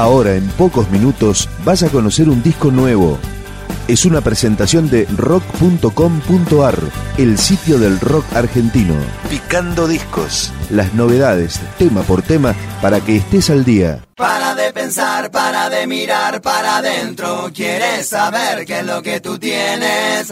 Ahora, en pocos minutos, vas a conocer un disco nuevo. Es una presentación de rock.com.ar, el sitio del rock argentino. Picando discos. Las novedades, tema por tema, para que estés al día. Para de pensar, para de mirar para adentro. Quieres saber qué es lo que tú tienes.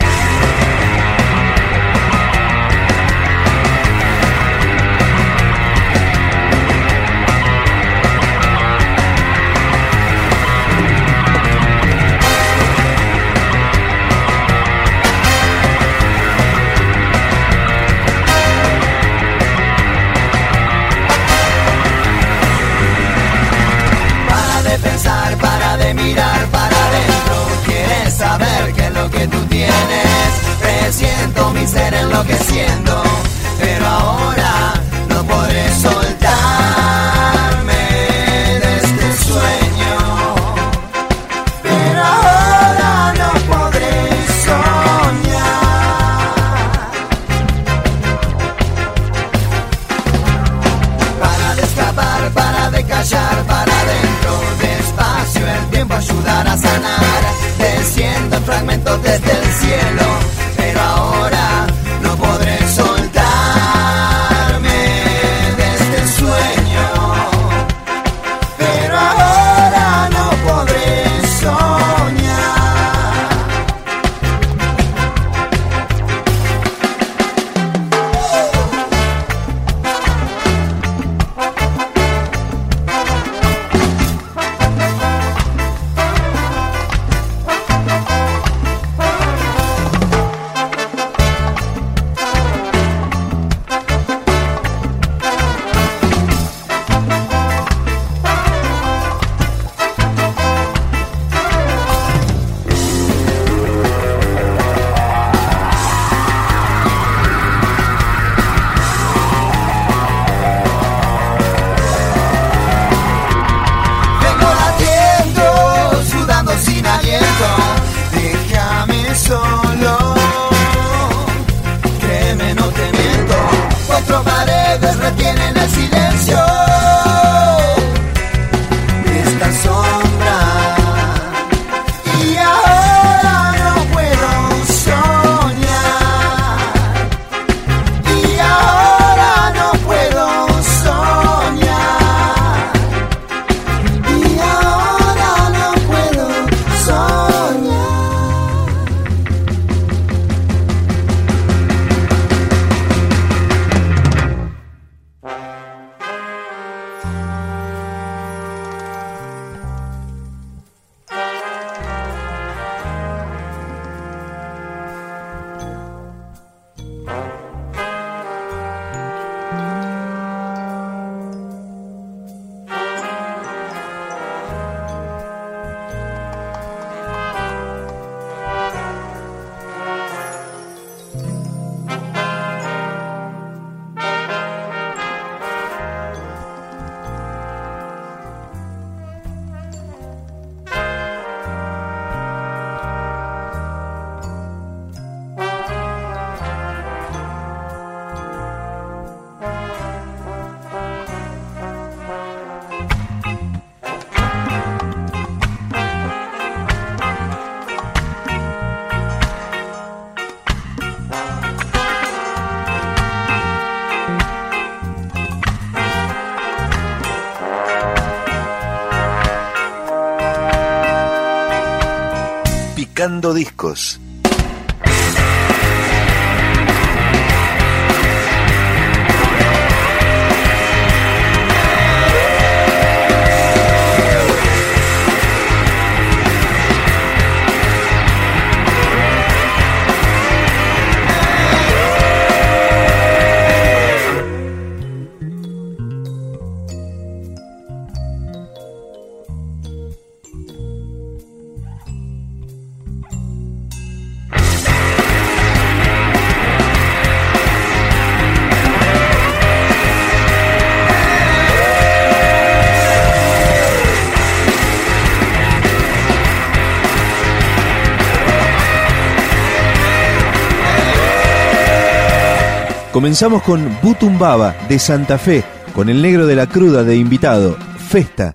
Picando discos. Comenzamos con Butumbaba de Santa Fe, con el negro de la cruda de invitado, Festa.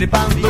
Trepando.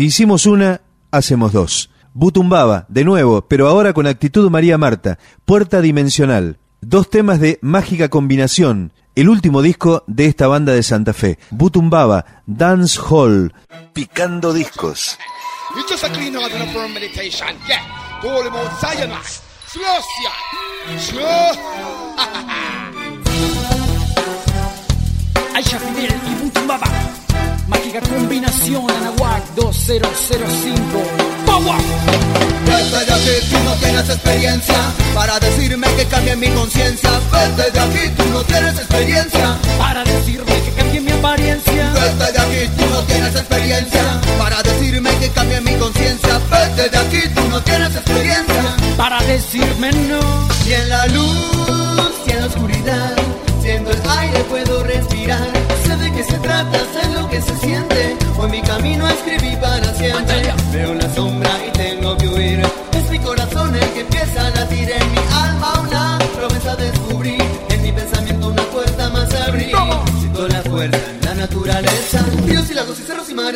Si hicimos una, hacemos dos. Butumbaba, de nuevo, pero ahora con actitud María Marta, Puerta Dimensional. Dos temas de mágica combinación. El último disco de esta banda de Santa Fe. Butumbaba, Dance Hall. Picando discos. Mágica combinación Anahuac 2005. ¡Power! Vete de aquí, tú no tienes experiencia para decirme que cambie mi conciencia. Vete de aquí, tú no tienes experiencia para decirme que cambie mi apariencia. Vete de aquí, tú no tienes experiencia para decirme que cambie mi conciencia. Vete de aquí, tú no tienes experiencia para decirme no. Y en la luz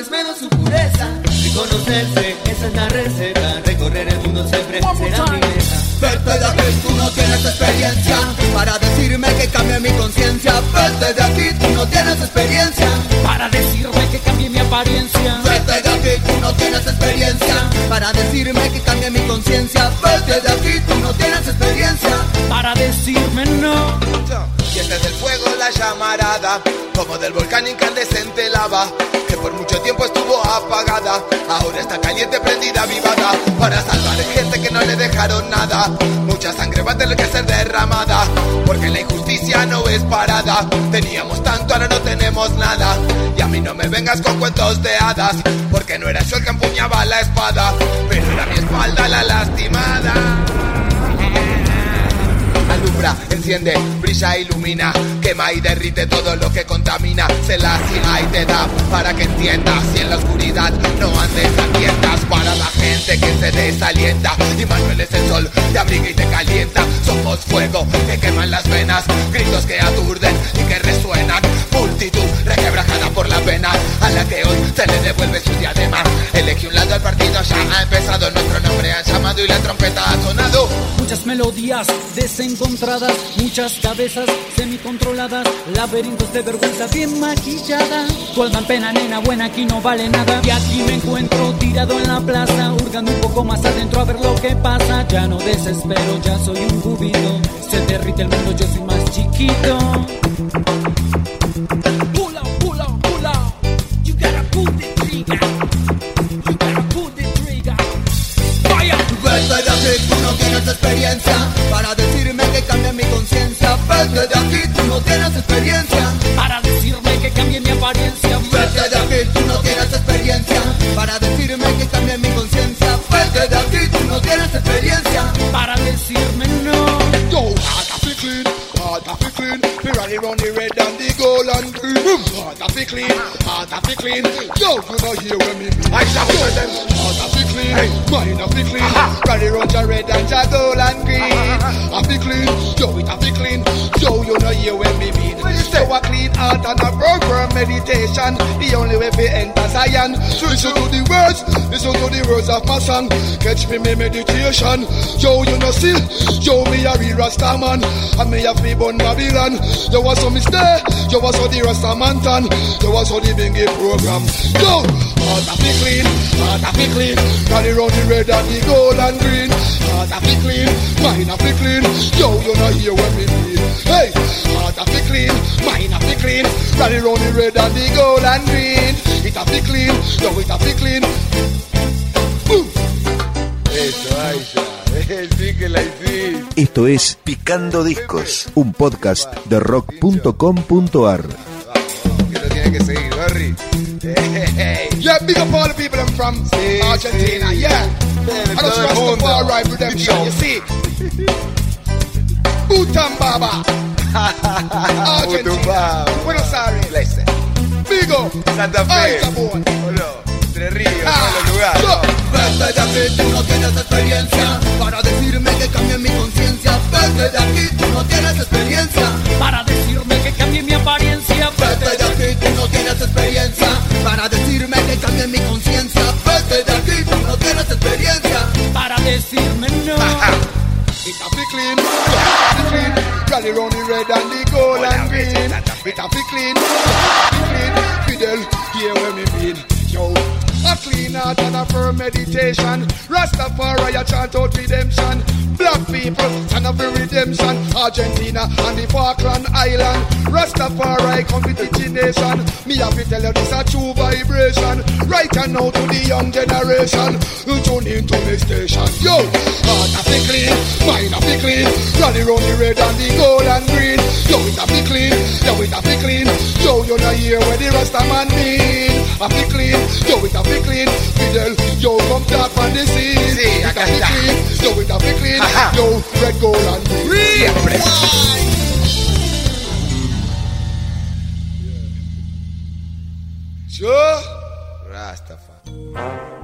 y cerros y mares me dan su pureza. Reconocerse, esa es la receta. Recorrer el mundo siempre será mi meta. Vete de aquí, tú no tienes experiencia para decirme que cambie mi conciencia. Vete de aquí, tú no tienes experiencia para decirme que cambie mi apariencia. Vete de aquí, tú no tienes experiencia para decirme que cambie mi conciencia. Vete de aquí, tú no tienes experiencia para decirme no. Y este es el fuego, la llamarada como del volcán incandescente lava, que por mucho tiempo estuvo apagada, ahora está caliente, prendida, vivada, para salvar gente que no le dejaron nada. Mucha sangre va a tener que ser derramada, porque la injusticia no es parada. Teníamos tanto, ahora no tenemos nada. Y a mí no me vengas con cuentos de hadas, porque no era yo el que empuñaba la espada, pero era mi espalda la lastimada enciende, brilla, ilumina, quema y derrite todo lo que contamina, se la y te da para que entiendas y en la oscuridad no andes a tiendas para la gente que se desalienta y Manuel es el sol, te abriga y te calienta, somos fuego que queman las venas, gritos que aturden y que resuenan, multitud requebrajada por la pena a la que hoy se le devuelve su diadema, elegí un lado al partido, ya ha empezado, nuestro nombre ha llamado y la trompeta ha sonado. Muchas melodías desencontradas, muchas cabezas semicontroladas, laberintos de vergüenza bien maquillada. Tu alma en pena, nena buena, aquí no vale nada. Y aquí me encuentro tirado en la plaza, hurgando un poco más adentro a ver lo que pasa. Ya no desespero, ya soy un cubito. Se derrite el mundo, yo soy más chiquito. Pull pull pull. You gotta pull trigger. You gotta pull the trigger. Fire! Vete de aquí, tú no tienes experiencia tienes experiencia Para decirme que cambie mi apariencia. Vete de aquí, tú no tienes experiencia Para decirme que cambie mi conciencia Vete de aquí, tú no tienes experiencia Para decirme no. Yo, a fi clean, a fi clean. Me rally round the red and the gold and green. A fi clean, a fi clean. Yo, you know hear when me mean. I shall tell them a fi clean, mind a fi clean. Rally round the red and the gold and green. A fi clean, yo, it a clean. Yo, you know hear when me mean. So a clean heart and a proper meditation. The only way fi enter Zion. Listen to the words, listen to the words of my song. Catch me, me meditation. Yo, you know see, yo, me a real Rasta man. And me a fi born Babylon. Yo, was so me stay. Yo, was so the Rasta man tan. Yo, was so the bingy program. Yo, heart a fi clean, heart a fi clean. Carry round the red and the gold and green. Heart a fi clean, mind a fi clean. Yo, you know hear what me mean. Hey, heart a fi clean, mind a fi clean. Rally round the red and the gold and green. It a fi clean, yo, it a fi clean. Boom. Eso, Aisha, sí que la hiciste Esto es Picando Discos, un podcast de rock.com.ar. Que seguir, Barry Hey, Yeah, big up all the people I'm from Sí, Argentina, sí. yeah. I just todo el mundo. Rastafari redemption, you see. Butan Baba, Argentina, Santa Fe. Boludo, Entre Ríos, Ah, todos los lugares. Vete de aquí, tú no tienes experiencia Para decirme que cambie mi conciencia Vete de aquí, tú no tienes experiencia Para decirme que cambie mi apariencia. Vete de aquí, tú no tienes experiencia Para decirme que cambie mi conciencia Vete de aquí, tú no tienes experiencia Para decirme no. Fi clean, fi clean. Rally round the red and the gold and green. It a fi clean, fi clean. Fidel, hear when me mean. Yo, clean heart and a firm meditation. Rastafari, a chant out redemption. Black people, stand up for redemption. Argentina and the Falkland Island. Rastafari, come with the nation. Me have to tell you this a true vibration. Right now to the young generation. You tune into the station. Yo, heart a fi clean, mind a fi clean. Rally round the red and the gold and green. Yo, it a fi clean, yo, it a fi clean. Yo, you know hear where the Rasta man mean. A fi clean, yo, it a fi clean. Fidel, yo, come talk on the scene. Sí, it acá a fi está. clean, yo, it a fi clean. Ajá. Yo, red, gold and green. Siempre Yo, Rastafari